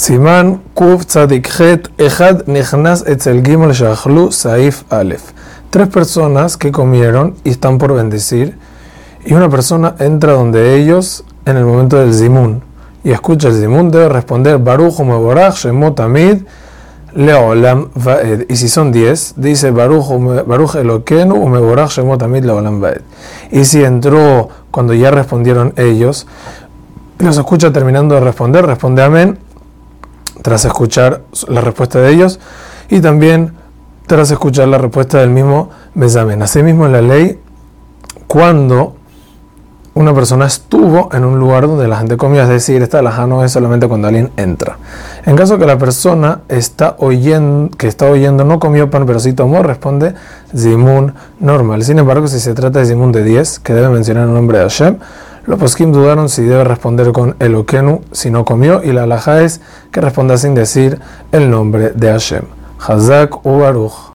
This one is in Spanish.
Tzadik Het Echad Nichnas Etzel Gimel Shachlu Saif Aleph. Tres personas que comieron y están por bendecir, y una persona entra donde ellos en el momento del Zimun y escucha el Zimun, debe responder Baruch Meborach Shemot Amid Leolam Vaed. Y si son diez, dice Baruch Baruch Elokenu Meborach Shemot Amid Leolam Vaed. Y si entró cuando ya respondieron ellos, los escucha terminando de responder, responde Amén tras escuchar la respuesta de ellos y también tras escuchar la respuesta del mismo Besamen. Asimismo, en la ley, cuando una persona estuvo en un lugar donde la gente comía, es decir, esta alhaja no es solamente cuando alguien entra. En caso que la persona está oyendo, que está oyendo no comió pan pero sí tomó, responde Zimun normal. Sin embargo, si se trata de Zimun de 10, que debe mencionar el nombre de Hashem, los poskim dudaron si debe responder con el okenu si no comió, y la alhaja es que responda sin decir el nombre de Hashem. Hazak u Baruch.